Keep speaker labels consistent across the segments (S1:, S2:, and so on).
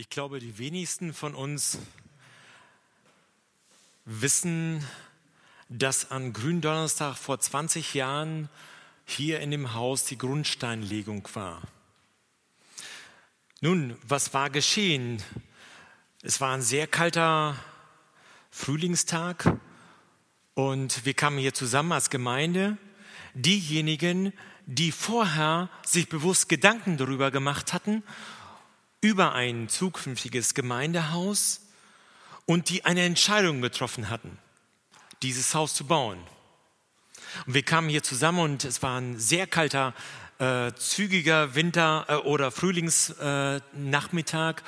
S1: Ich glaube, die wenigsten von uns wissen, dass an Gründonnerstag vor 20 Jahren hier in dem Haus die Grundsteinlegung war. Nun, was war geschehen? Es war ein sehr kalter Frühlingstag und wir kamen hier zusammen als Gemeinde. Diejenigen, die vorher sich bewusst Gedanken darüber gemacht hatten über ein zukünftiges Gemeindehaus und die eine Entscheidung getroffen hatten, dieses Haus zu bauen. Und wir kamen hier zusammen und es war ein sehr kalter, äh, zügiger Winter- äh, oder Frühlingsnachmittag. Äh,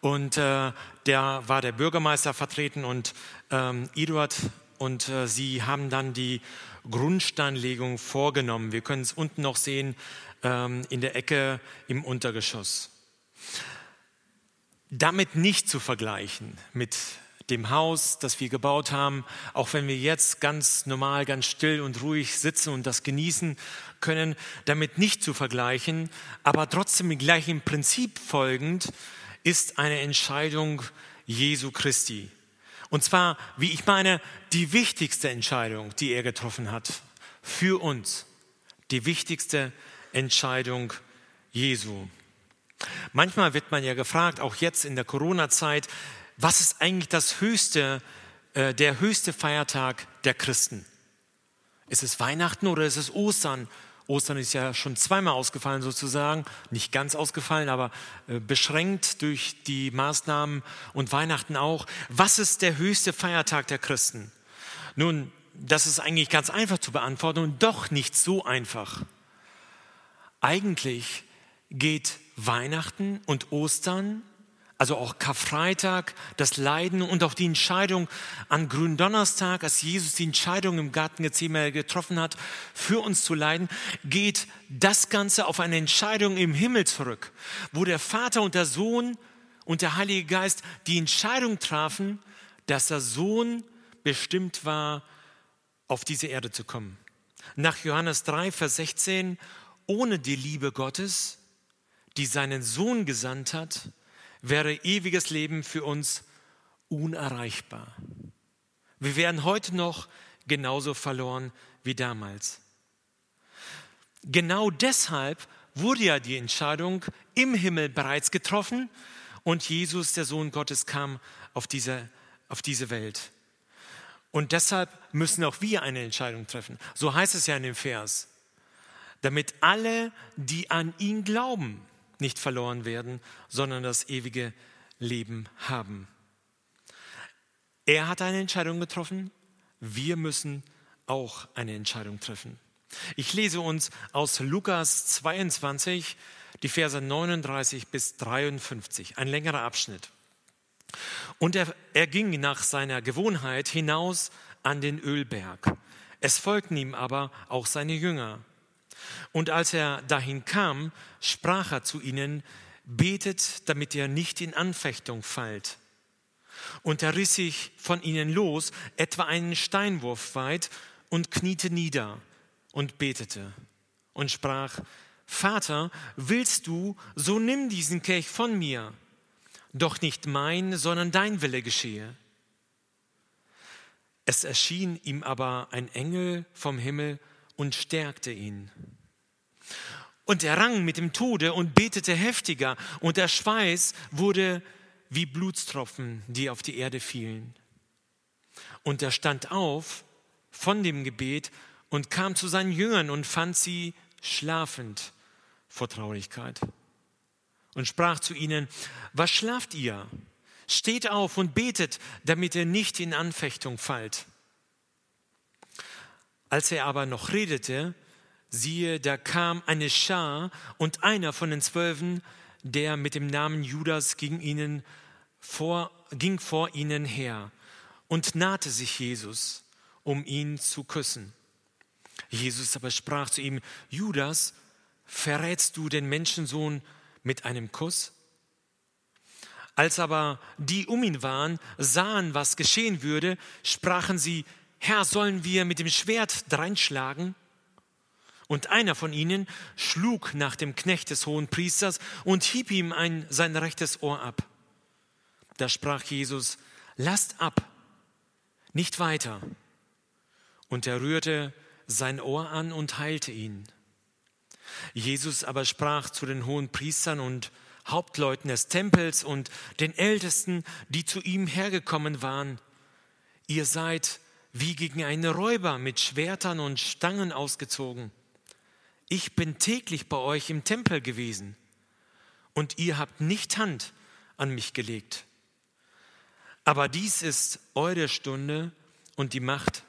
S1: und äh, da war der Bürgermeister vertreten und ähm, Eduard und äh, sie haben dann die Grundsteinlegung vorgenommen. Wir können es unten noch sehen ähm, in der Ecke im Untergeschoss damit nicht zu vergleichen mit dem Haus, das wir gebaut haben, auch wenn wir jetzt ganz normal, ganz still und ruhig sitzen und das genießen können, damit nicht zu vergleichen, aber trotzdem im gleichen Prinzip folgend ist eine Entscheidung Jesu Christi. Und zwar, wie ich meine, die wichtigste Entscheidung, die er getroffen hat für uns. Die wichtigste Entscheidung Jesu. Manchmal wird man ja gefragt, auch jetzt in der Corona-Zeit, was ist eigentlich das höchste, äh, der höchste Feiertag der Christen? Ist es Weihnachten oder ist es Ostern? Ostern ist ja schon zweimal ausgefallen sozusagen, nicht ganz ausgefallen, aber äh, beschränkt durch die Maßnahmen und Weihnachten auch. Was ist der höchste Feiertag der Christen? Nun, das ist eigentlich ganz einfach zu beantworten und doch nicht so einfach. Eigentlich geht Weihnachten und Ostern, also auch Karfreitag, das Leiden und auch die Entscheidung an Gründonnerstag, als Jesus die Entscheidung im Garten Gethsemane getroffen hat, für uns zu leiden, geht das Ganze auf eine Entscheidung im Himmel zurück, wo der Vater und der Sohn und der Heilige Geist die Entscheidung trafen, dass der Sohn bestimmt war, auf diese Erde zu kommen. Nach Johannes 3, Vers 16, ohne die Liebe Gottes die seinen Sohn gesandt hat, wäre ewiges Leben für uns unerreichbar. Wir wären heute noch genauso verloren wie damals. Genau deshalb wurde ja die Entscheidung im Himmel bereits getroffen und Jesus, der Sohn Gottes, kam auf diese, auf diese Welt. Und deshalb müssen auch wir eine Entscheidung treffen. So heißt es ja in dem Vers. Damit alle, die an ihn glauben, nicht verloren werden, sondern das ewige Leben haben. Er hat eine Entscheidung getroffen, wir müssen auch eine Entscheidung treffen. Ich lese uns aus Lukas 22 die Verse 39 bis 53, ein längerer Abschnitt. Und er, er ging nach seiner Gewohnheit hinaus an den Ölberg. Es folgten ihm aber auch seine Jünger. Und als er dahin kam, sprach er zu ihnen, betet, damit ihr nicht in Anfechtung fallt. Und er riss sich von ihnen los, etwa einen Steinwurf weit, und kniete nieder und betete und sprach, Vater, willst du, so nimm diesen Kelch von mir, doch nicht mein, sondern dein Wille geschehe. Es erschien ihm aber ein Engel vom Himmel und stärkte ihn. Und er rang mit dem Tode und betete heftiger, und der Schweiß wurde wie Blutstropfen, die auf die Erde fielen. Und er stand auf von dem Gebet und kam zu seinen Jüngern und fand sie schlafend vor Traurigkeit und sprach zu ihnen, was schlaft ihr? Steht auf und betet, damit ihr nicht in Anfechtung fallt. Als er aber noch redete, siehe, da kam eine Schar und einer von den Zwölfen, der mit dem Namen Judas ging, ihnen vor, ging vor ihnen her und nahte sich Jesus, um ihn zu küssen. Jesus aber sprach zu ihm, Judas, verrätst du den Menschensohn mit einem Kuss? Als aber die um ihn waren, sahen, was geschehen würde, sprachen sie, Herr, sollen wir mit dem Schwert dreinschlagen? Und einer von ihnen schlug nach dem Knecht des hohen Priesters und hieb ihm ein, sein rechtes Ohr ab. Da sprach Jesus, lasst ab, nicht weiter. Und er rührte sein Ohr an und heilte ihn. Jesus aber sprach zu den hohen Priestern und Hauptleuten des Tempels und den Ältesten, die zu ihm hergekommen waren, ihr seid wie gegen einen Räuber mit Schwertern und Stangen ausgezogen. Ich bin täglich bei euch im Tempel gewesen und ihr habt nicht Hand an mich gelegt. Aber dies ist eure Stunde und die Macht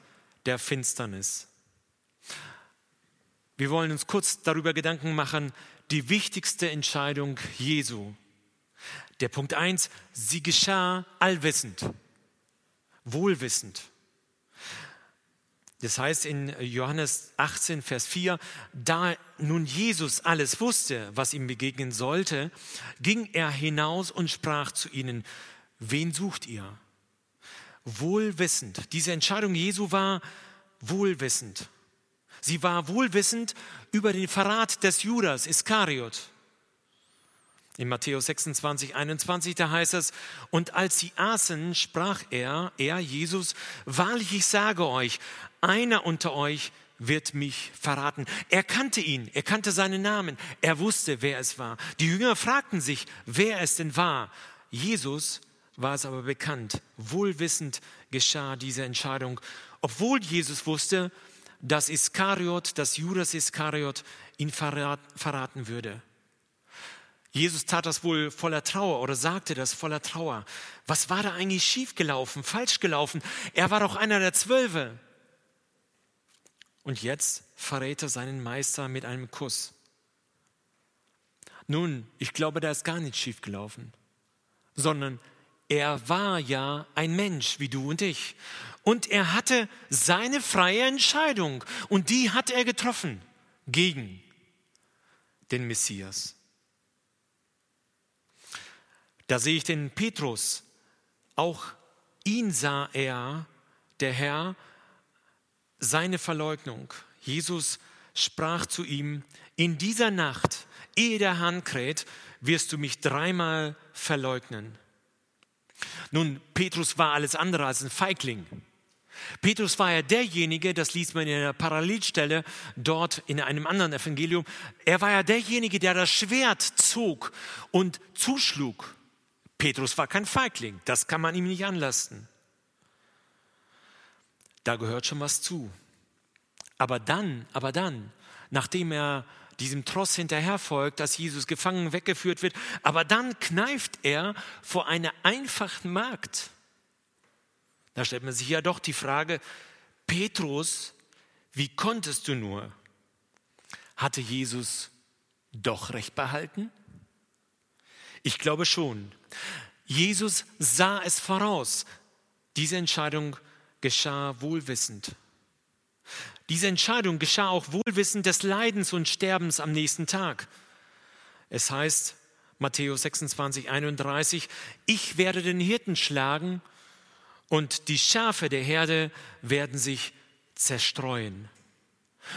S1: der Finsternis. Wir wollen uns kurz darüber Gedanken machen, die wichtigste Entscheidung Jesu. Der Punkt 1, sie geschah allwissend, wohlwissend. Das heißt in Johannes 18, Vers 4, da nun Jesus alles wusste, was ihm begegnen sollte, ging er hinaus und sprach zu ihnen, wen sucht ihr? Wohlwissend. Diese Entscheidung Jesu war wohlwissend. Sie war wohlwissend über den Verrat des Judas Iskariot. In Matthäus 26, 21, da heißt es, und als sie aßen, sprach er, er, Jesus, wahrlich, ich sage euch, einer unter euch wird mich verraten. Er kannte ihn, er kannte seinen Namen, er wusste, wer es war. Die Jünger fragten sich, wer es denn war. Jesus war es aber bekannt. Wohlwissend geschah diese Entscheidung, obwohl Jesus wusste, dass Iskariot, dass Judas Iskariot ihn verraten würde. Jesus tat das wohl voller Trauer oder sagte das voller Trauer. Was war da eigentlich schiefgelaufen, falsch gelaufen? Er war doch einer der Zwölfe. Und jetzt verrät er seinen Meister mit einem Kuss. Nun, ich glaube, da ist gar nichts schiefgelaufen, sondern er war ja ein Mensch wie du und ich. Und er hatte seine freie Entscheidung und die hat er getroffen gegen den Messias. Da sehe ich den Petrus. Auch ihn sah er, der Herr, seine Verleugnung. Jesus sprach zu ihm, in dieser Nacht, ehe der Hahn kräht, wirst du mich dreimal verleugnen. Nun, Petrus war alles andere als ein Feigling. Petrus war ja derjenige, das liest man in einer Parallelstelle dort in einem anderen Evangelium, er war ja derjenige, der das Schwert zog und zuschlug. Petrus war kein Feigling, das kann man ihm nicht anlasten. Da gehört schon was zu. Aber dann, aber dann, nachdem er diesem Tross hinterherfolgt, dass Jesus gefangen weggeführt wird, aber dann kneift er vor einer einfachen Magd. Da stellt man sich ja doch die Frage, Petrus, wie konntest du nur? Hatte Jesus doch recht behalten? Ich glaube schon. Jesus sah es voraus. Diese Entscheidung geschah wohlwissend. Diese Entscheidung geschah auch wohlwissend des Leidens und Sterbens am nächsten Tag. Es heißt, Matthäus 26, 31, ich werde den Hirten schlagen und die Schafe der Herde werden sich zerstreuen.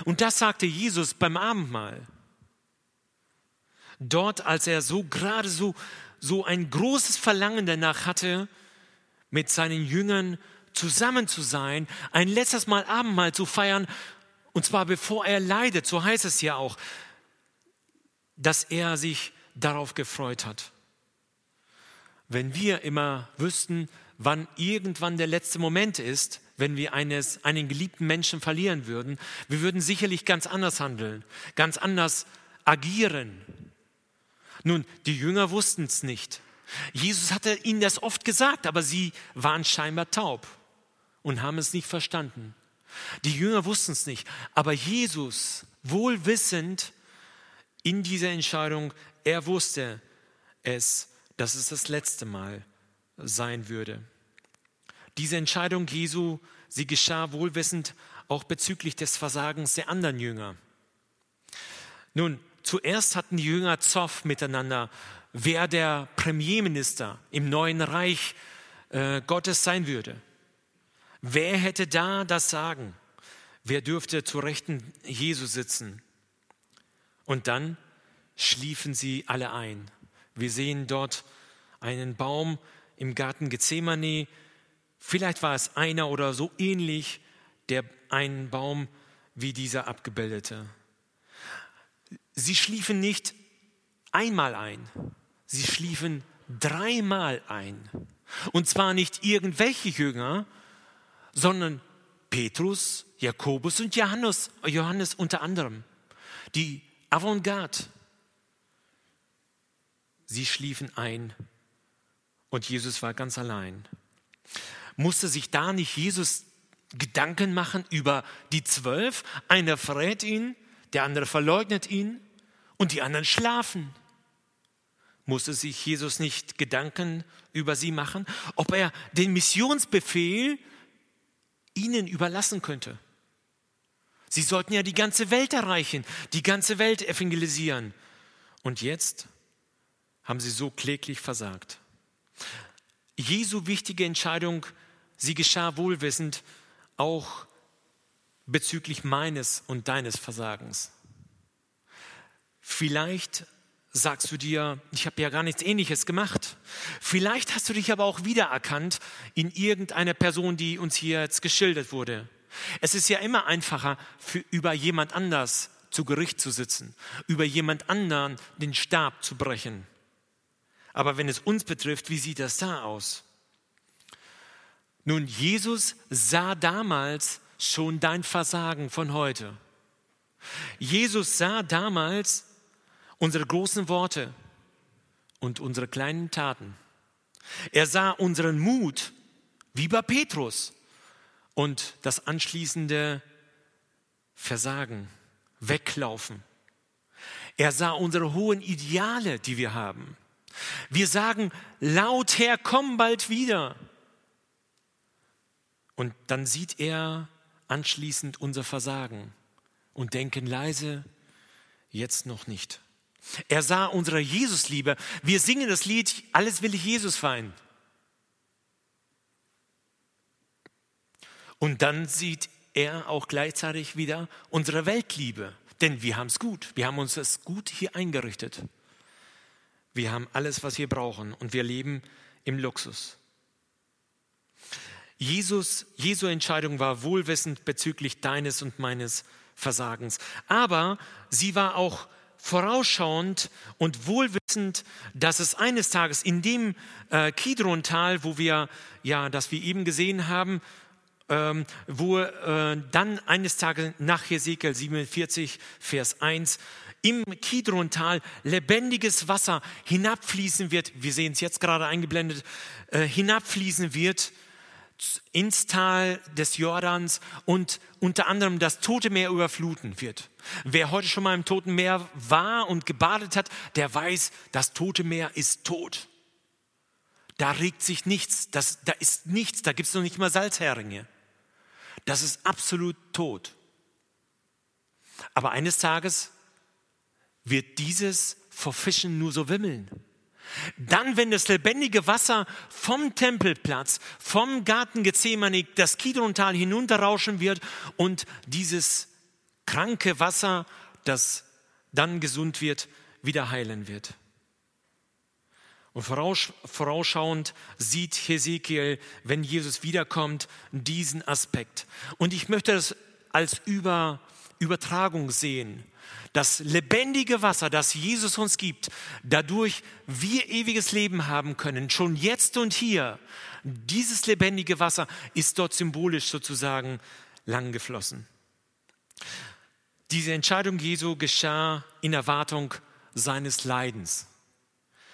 S1: Und das sagte Jesus beim Abendmahl. Dort, als er so gerade so, so ein großes Verlangen danach hatte, mit seinen Jüngern zusammen zu sein, ein letztes Mal Abendmahl zu feiern, und zwar bevor er leidet, so heißt es ja auch, dass er sich darauf gefreut hat. Wenn wir immer wüssten, wann irgendwann der letzte Moment ist, wenn wir eines, einen geliebten Menschen verlieren würden, wir würden sicherlich ganz anders handeln, ganz anders agieren. Nun, die Jünger wussten es nicht. Jesus hatte ihnen das oft gesagt, aber sie waren scheinbar taub und haben es nicht verstanden. Die Jünger wussten es nicht, aber Jesus, wohlwissend in dieser Entscheidung, er wusste es, dass es das letzte Mal sein würde. Diese Entscheidung Jesu, sie geschah wohlwissend auch bezüglich des Versagens der anderen Jünger. Nun, zuerst hatten die Jünger Zoff miteinander, wer der Premierminister im neuen Reich äh, Gottes sein würde. Wer hätte da das Sagen? Wer dürfte zu Rechten Jesu sitzen? Und dann schliefen sie alle ein. Wir sehen dort einen Baum im Garten Gethsemane. Vielleicht war es einer oder so ähnlich, der einen Baum wie dieser abgebildete. Sie schliefen nicht einmal ein, sie schliefen dreimal ein. Und zwar nicht irgendwelche Jünger, sondern Petrus, Jakobus und Johannes, Johannes unter anderem. Die Avantgarde. Sie schliefen ein und Jesus war ganz allein. Musste sich da nicht Jesus Gedanken machen über die zwölf? Einer verrät ihn, der andere verleugnet ihn und die anderen schlafen. Musste sich Jesus nicht Gedanken über sie machen, ob er den Missionsbefehl ihnen überlassen könnte? Sie sollten ja die ganze Welt erreichen, die ganze Welt evangelisieren. Und jetzt haben sie so kläglich versagt. Jesu wichtige Entscheidung, sie geschah wohlwissend auch bezüglich meines und deines Versagens. Vielleicht sagst du dir, ich habe ja gar nichts Ähnliches gemacht. Vielleicht hast du dich aber auch wiedererkannt in irgendeiner Person, die uns hier jetzt geschildert wurde. Es ist ja immer einfacher, für, über jemand anders zu Gericht zu sitzen, über jemand anderen den Stab zu brechen. Aber wenn es uns betrifft, wie sieht das da aus? Nun, Jesus sah damals schon dein Versagen von heute. Jesus sah damals unsere großen Worte und unsere kleinen Taten. Er sah unseren Mut, wie bei Petrus, und das anschließende Versagen, Weglaufen. Er sah unsere hohen Ideale, die wir haben. Wir sagen laut, Herr, komm bald wieder. Und dann sieht er anschließend unser Versagen und denken leise, jetzt noch nicht. Er sah unsere Jesusliebe. Wir singen das Lied, alles will ich Jesus fein. Und dann sieht er auch gleichzeitig wieder unsere Weltliebe. Denn wir haben es gut. Wir haben uns das gut hier eingerichtet. Wir haben alles, was wir brauchen und wir leben im Luxus. Jesus, Jesu Entscheidung war wohlwissend bezüglich deines und meines Versagens. Aber sie war auch vorausschauend und wohlwissend, dass es eines Tages in dem äh, Kidron-Tal, wo wir, ja, das wir eben gesehen haben, ähm, wo äh, dann eines Tages nach Hesekiel 47, Vers 1, im Kidron-Tal lebendiges Wasser hinabfließen wird, wir sehen es jetzt gerade eingeblendet, äh, hinabfließen wird ins Tal des Jordans und unter anderem das Tote Meer überfluten wird. Wer heute schon mal im Toten Meer war und gebadet hat, der weiß, das Tote Meer ist tot. Da regt sich nichts, das, da ist nichts, da gibt es noch nicht mal Salzheringe. Das ist absolut tot. Aber eines Tages wird dieses vor Fischen nur so wimmeln. Dann, wenn das lebendige Wasser vom Tempelplatz, vom Garten Gethsemane, das Kidrontal hinunterrauschen wird und dieses kranke Wasser, das dann gesund wird, wieder heilen wird. Und vorausschauend sieht Hesekiel, wenn Jesus wiederkommt, diesen Aspekt. Und ich möchte das als Über, Übertragung sehen das lebendige Wasser, das Jesus uns gibt, dadurch wir ewiges Leben haben können, schon jetzt und hier. Dieses lebendige Wasser ist dort symbolisch sozusagen lang geflossen. Diese Entscheidung Jesu geschah in Erwartung seines Leidens.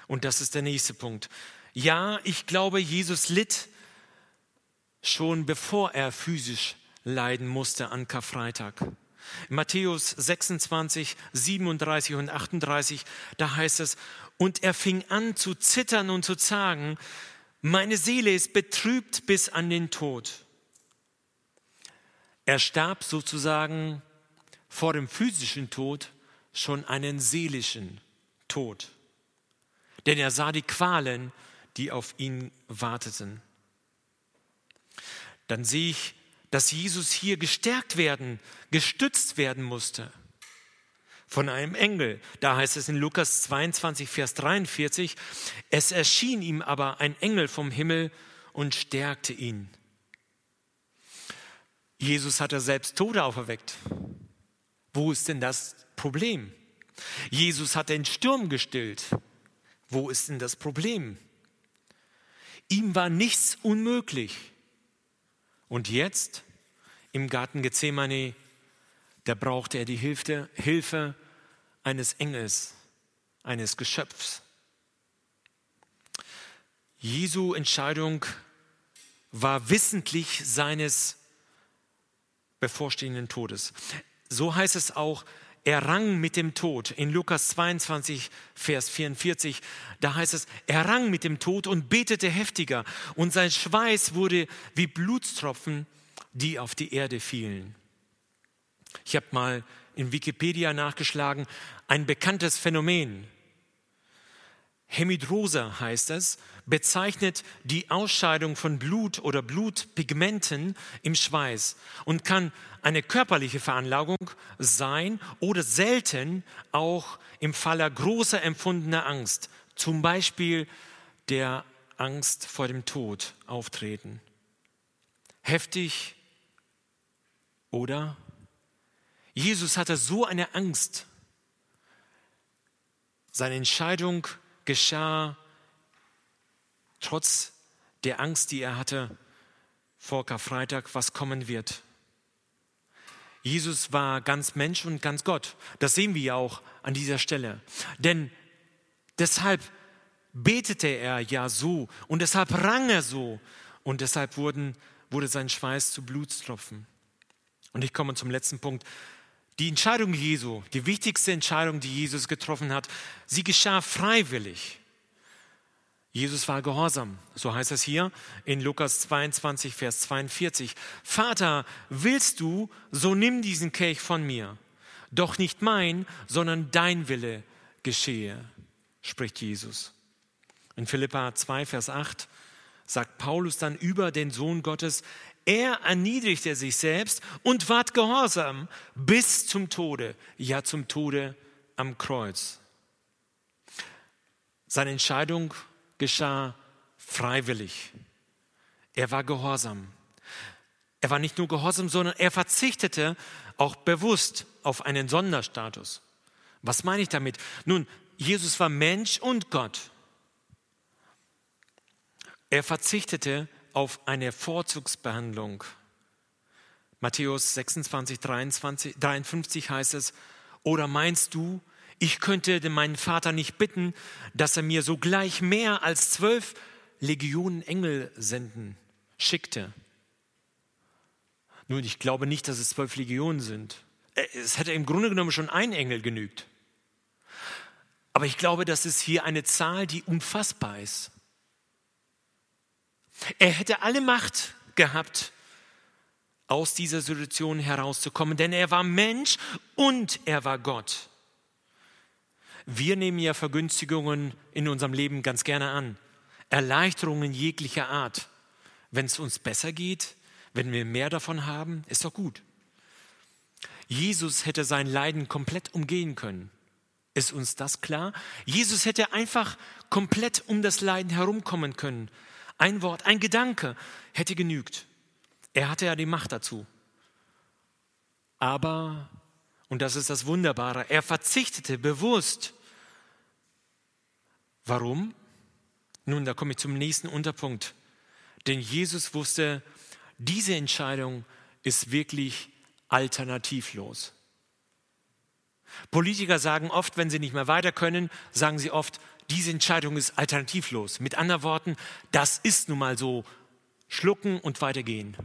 S1: Und das ist der nächste Punkt. Ja, ich glaube, Jesus litt schon bevor er physisch leiden musste an Karfreitag. Matthäus 26, 37 und 38, da heißt es, und er fing an zu zittern und zu zagen, meine Seele ist betrübt bis an den Tod. Er starb sozusagen vor dem physischen Tod schon einen seelischen Tod. Denn er sah die Qualen, die auf ihn warteten. Dann sehe ich dass Jesus hier gestärkt werden, gestützt werden musste. von einem Engel. Da heißt es in Lukas 22, Vers 43, es erschien ihm aber ein Engel vom Himmel und stärkte ihn. Jesus hat er selbst Tode auferweckt. Wo ist denn das Problem? Jesus hat den Sturm gestillt. Wo ist denn das Problem? Ihm war nichts unmöglich. Und jetzt im Garten Gethsemane, da brauchte er die Hilfe, Hilfe eines Engels, eines Geschöpfs. Jesu Entscheidung war wissentlich seines bevorstehenden Todes. So heißt es auch, er rang mit dem Tod. In Lukas 22, Vers 44, da heißt es, er rang mit dem Tod und betete heftiger und sein Schweiß wurde wie Blutstropfen, die auf die Erde fielen. Ich habe mal in Wikipedia nachgeschlagen, ein bekanntes Phänomen. Hemidrose heißt es, bezeichnet die Ausscheidung von Blut oder Blutpigmenten im Schweiß und kann eine körperliche Veranlagung sein oder selten auch im Falle großer empfundener Angst, zum Beispiel der Angst vor dem Tod auftreten. Heftig oder? Jesus hatte so eine Angst. Seine Entscheidung geschah trotz der Angst, die er hatte vor Karfreitag, was kommen wird. Jesus war ganz Mensch und ganz Gott. Das sehen wir ja auch an dieser Stelle. Denn deshalb betete er ja so und deshalb rang er so und deshalb wurden, wurde sein Schweiß zu Blutstropfen. Und ich komme zum letzten Punkt. Die Entscheidung Jesu, die wichtigste Entscheidung, die Jesus getroffen hat, sie geschah freiwillig. Jesus war gehorsam. So heißt es hier in Lukas 22, Vers 42. Vater, willst du, so nimm diesen Kelch von mir. Doch nicht mein, sondern dein Wille geschehe, spricht Jesus. In Philippa 2, Vers 8 sagt Paulus dann über den Sohn Gottes, er erniedrigte sich selbst und ward gehorsam bis zum Tode, ja zum Tode am Kreuz. Seine Entscheidung geschah freiwillig. Er war gehorsam. Er war nicht nur gehorsam, sondern er verzichtete auch bewusst auf einen Sonderstatus. Was meine ich damit? Nun, Jesus war Mensch und Gott. Er verzichtete auf eine Vorzugsbehandlung. Matthäus 26, 23, 53 heißt es, oder meinst du, ich könnte meinen Vater nicht bitten, dass er mir sogleich mehr als zwölf Legionen Engel senden, schickte. Nun, ich glaube nicht, dass es zwölf Legionen sind. Äh, es hätte im Grunde genommen schon ein Engel genügt. Aber ich glaube, das ist hier eine Zahl, die unfassbar ist. Er hätte alle Macht gehabt, aus dieser Situation herauszukommen, denn er war Mensch und er war Gott. Wir nehmen ja Vergünstigungen in unserem Leben ganz gerne an. Erleichterungen jeglicher Art. Wenn es uns besser geht, wenn wir mehr davon haben, ist doch gut. Jesus hätte sein Leiden komplett umgehen können. Ist uns das klar? Jesus hätte einfach komplett um das Leiden herumkommen können. Ein Wort, ein Gedanke hätte genügt. Er hatte ja die Macht dazu. Aber und das ist das Wunderbare. Er verzichtete bewusst. Warum? Nun, da komme ich zum nächsten Unterpunkt. Denn Jesus wusste, diese Entscheidung ist wirklich alternativlos. Politiker sagen oft, wenn sie nicht mehr weiter können, sagen sie oft, diese Entscheidung ist alternativlos. Mit anderen Worten, das ist nun mal so, schlucken und weitergehen.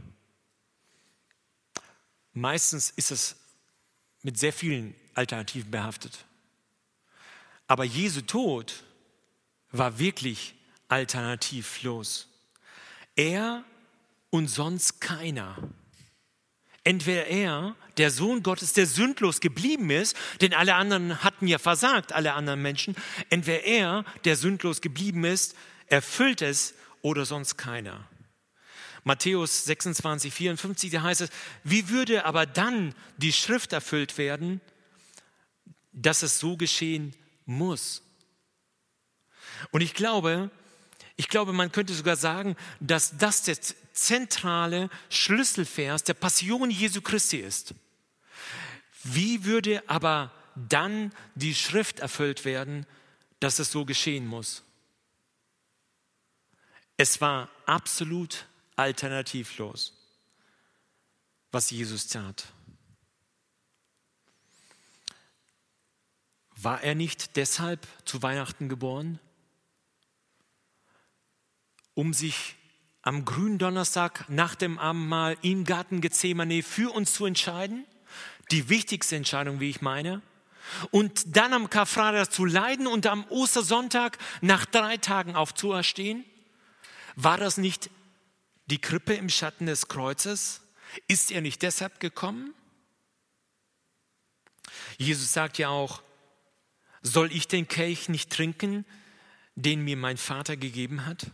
S1: Meistens ist es mit sehr vielen Alternativen behaftet. Aber Jesu Tod war wirklich alternativlos. Er und sonst keiner. Entweder er, der Sohn Gottes, der sündlos geblieben ist, denn alle anderen hatten ja versagt, alle anderen Menschen, entweder er, der sündlos geblieben ist, erfüllt es oder sonst keiner. Matthäus 26, 54, da heißt es, wie würde aber dann die Schrift erfüllt werden, dass es so geschehen muss. Und ich glaube, ich glaube, man könnte sogar sagen, dass das der zentrale Schlüsselvers der Passion Jesu Christi ist. Wie würde aber dann die Schrift erfüllt werden, dass es so geschehen muss? Es war absolut alternativlos, was Jesus tat. War er nicht deshalb zu Weihnachten geboren? Um sich am grünen Donnerstag nach dem Abendmahl im Garten Gethsemane für uns zu entscheiden? Die wichtigste Entscheidung, wie ich meine. Und dann am Karfreitag zu leiden und am Ostersonntag nach drei Tagen aufzuerstehen? War das nicht die Krippe im Schatten des Kreuzes? Ist er nicht deshalb gekommen? Jesus sagt ja auch, soll ich den Kelch nicht trinken, den mir mein Vater gegeben hat?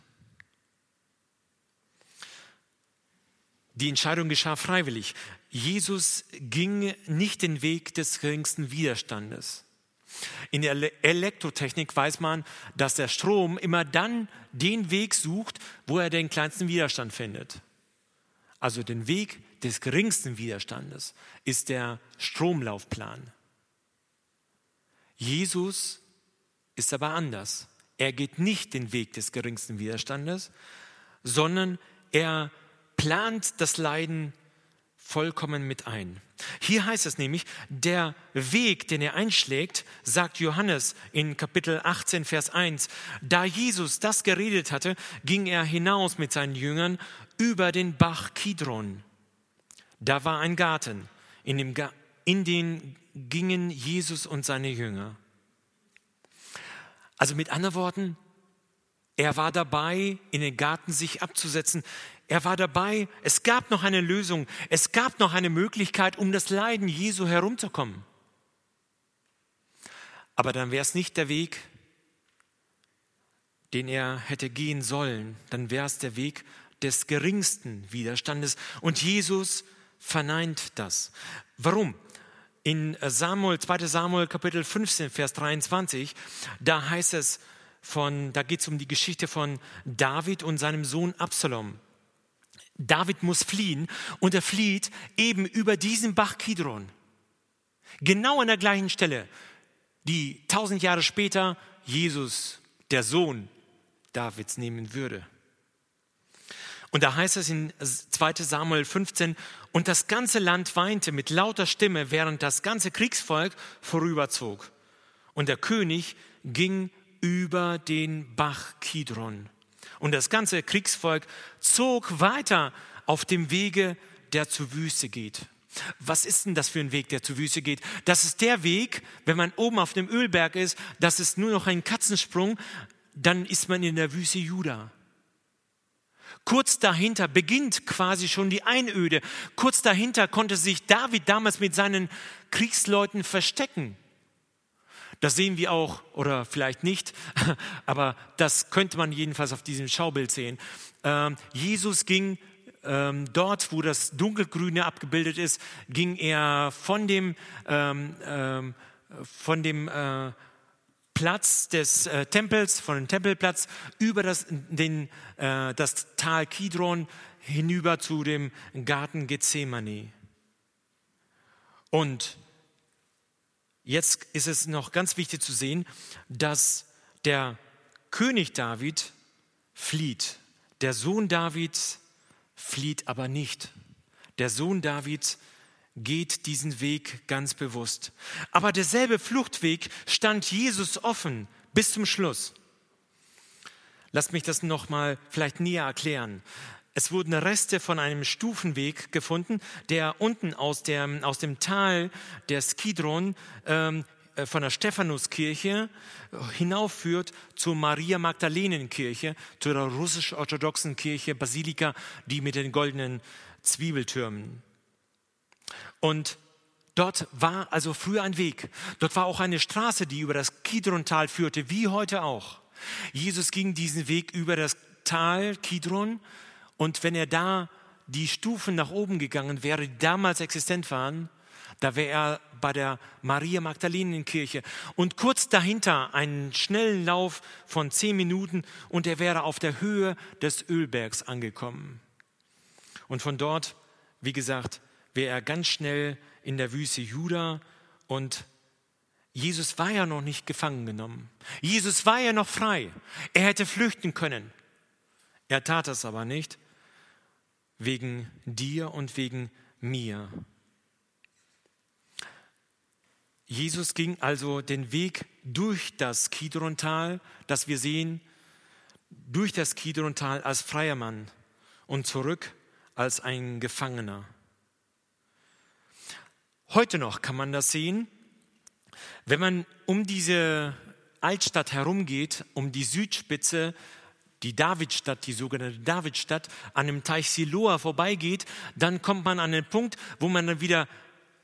S1: Die Entscheidung geschah freiwillig. Jesus ging nicht den Weg des geringsten Widerstandes. In der Elektrotechnik weiß man, dass der Strom immer dann den Weg sucht, wo er den kleinsten Widerstand findet. Also den Weg des geringsten Widerstandes ist der Stromlaufplan. Jesus ist aber anders. Er geht nicht den Weg des geringsten Widerstandes, sondern er plant das Leiden vollkommen mit ein. Hier heißt es nämlich, der Weg, den er einschlägt, sagt Johannes in Kapitel 18, Vers 1, da Jesus das geredet hatte, ging er hinaus mit seinen Jüngern über den Bach Kidron. Da war ein Garten, in, dem in den gingen Jesus und seine Jünger. Also mit anderen Worten, er war dabei, in den Garten sich abzusetzen. Er war dabei, es gab noch eine Lösung, es gab noch eine Möglichkeit, um das Leiden Jesu herumzukommen. Aber dann wäre es nicht der Weg, den er hätte gehen sollen, dann wäre es der Weg des geringsten Widerstandes. Und Jesus verneint das. Warum? In Samuel, 2 Samuel Kapitel 15, Vers 23, da heißt es von, da geht es um die Geschichte von David und seinem Sohn Absalom. David muss fliehen und er flieht eben über diesen Bach Kidron. Genau an der gleichen Stelle, die tausend Jahre später Jesus, der Sohn Davids, nehmen würde. Und da heißt es in 2 Samuel 15, und das ganze Land weinte mit lauter Stimme, während das ganze Kriegsvolk vorüberzog. Und der König ging über den Bach Kidron. Und das ganze Kriegsvolk zog weiter auf dem Wege, der zur Wüste geht. Was ist denn das für ein Weg, der zur Wüste geht? Das ist der Weg, wenn man oben auf dem Ölberg ist, das ist nur noch ein Katzensprung, dann ist man in der Wüste Juda. Kurz dahinter beginnt quasi schon die Einöde. Kurz dahinter konnte sich David damals mit seinen Kriegsleuten verstecken. Das sehen wir auch, oder vielleicht nicht, aber das könnte man jedenfalls auf diesem Schaubild sehen. Ähm, Jesus ging ähm, dort, wo das Dunkelgrüne abgebildet ist, ging er von dem, ähm, ähm von dem äh, Platz des äh, Tempels, von dem Tempelplatz über das, den, äh, das Tal Kidron hinüber zu dem Garten Gethsemane. Und jetzt ist es noch ganz wichtig zu sehen, dass der König David flieht. Der Sohn Davids flieht aber nicht. Der Sohn Davids geht diesen Weg ganz bewusst. Aber derselbe Fluchtweg stand Jesus offen bis zum Schluss. Lasst mich das nochmal vielleicht näher erklären. Es wurden Reste von einem Stufenweg gefunden, der unten aus, der, aus dem Tal der Skidron ähm, äh, von der Stephanuskirche hinaufführt zur Maria Magdalenenkirche, zu der russisch-orthodoxen Kirche Basilika, die mit den goldenen Zwiebeltürmen. Und dort war also früher ein Weg. Dort war auch eine Straße, die über das Kidron-Tal führte, wie heute auch. Jesus ging diesen Weg über das Tal Kidron und wenn er da die Stufen nach oben gegangen wäre, die damals existent waren, Da wäre er bei der Maria Magdalenenkirche. Und kurz dahinter einen schnellen Lauf von zehn Minuten und er wäre auf der Höhe des Ölbergs angekommen. Und von dort, wie gesagt, wäre er ganz schnell in der Wüste Juda und Jesus war ja noch nicht gefangen genommen. Jesus war ja noch frei. Er hätte flüchten können. Er tat es aber nicht, wegen dir und wegen mir. Jesus ging also den Weg durch das Kidrontal, das wir sehen, durch das Kidrontal als freier Mann und zurück als ein Gefangener. Heute noch kann man das sehen, wenn man um diese Altstadt herumgeht, um die Südspitze, die Davidstadt, die sogenannte Davidstadt, an dem Teich Siloa vorbeigeht, dann kommt man an den Punkt, wo man dann wieder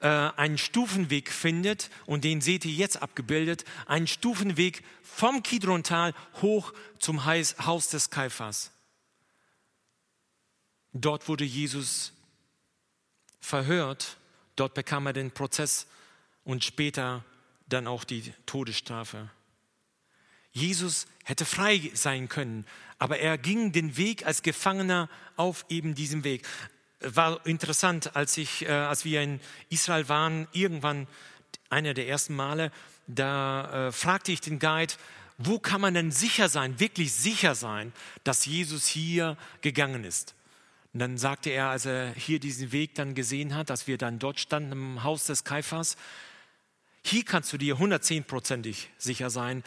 S1: äh, einen Stufenweg findet, und den seht ihr jetzt abgebildet, einen Stufenweg vom Kidrontal hoch zum Haus des Kaiphas. Dort wurde Jesus verhört, dort bekam er den Prozess und später dann auch die Todesstrafe. Jesus hätte frei sein können, aber er ging den Weg als Gefangener auf eben diesem Weg war interessant, als, ich, äh, als wir in Israel waren, irgendwann einer der ersten Male, da äh, fragte ich den Guide, wo kann man denn sicher sein, wirklich sicher sein, dass Jesus hier gegangen ist? Und dann sagte er, als er hier diesen Weg dann gesehen hat, dass wir dann dort standen im Haus des Kaiphas, hier kannst du dir 110%ig sicher sein,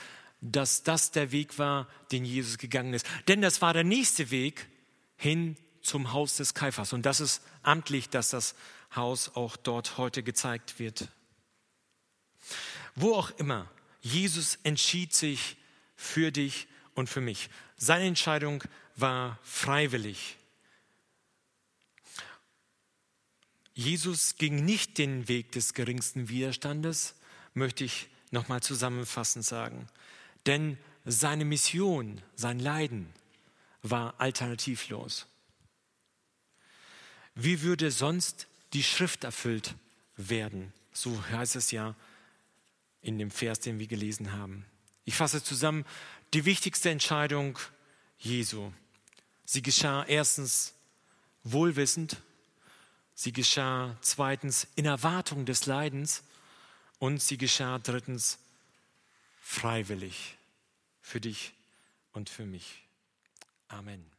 S1: dass das der Weg war, den Jesus gegangen ist. Denn das war der nächste Weg hin zum Haus des Kaiphas. Und das ist amtlich, dass das Haus auch dort heute gezeigt wird. Wo auch immer, Jesus entschied sich für dich und für mich. Seine Entscheidung war freiwillig. Jesus ging nicht den Weg des geringsten Widerstandes, möchte ich nochmal zusammenfassend sagen. Denn seine Mission, sein Leiden war alternativlos. Wie würde sonst die Schrift erfüllt werden? So heißt es ja in dem Vers, den wir gelesen haben. Ich fasse zusammen, die wichtigste Entscheidung Jesu. Sie geschah erstens wohlwissend, sie geschah zweitens in Erwartung des Leidens und sie geschah drittens freiwillig für dich und für mich. Amen.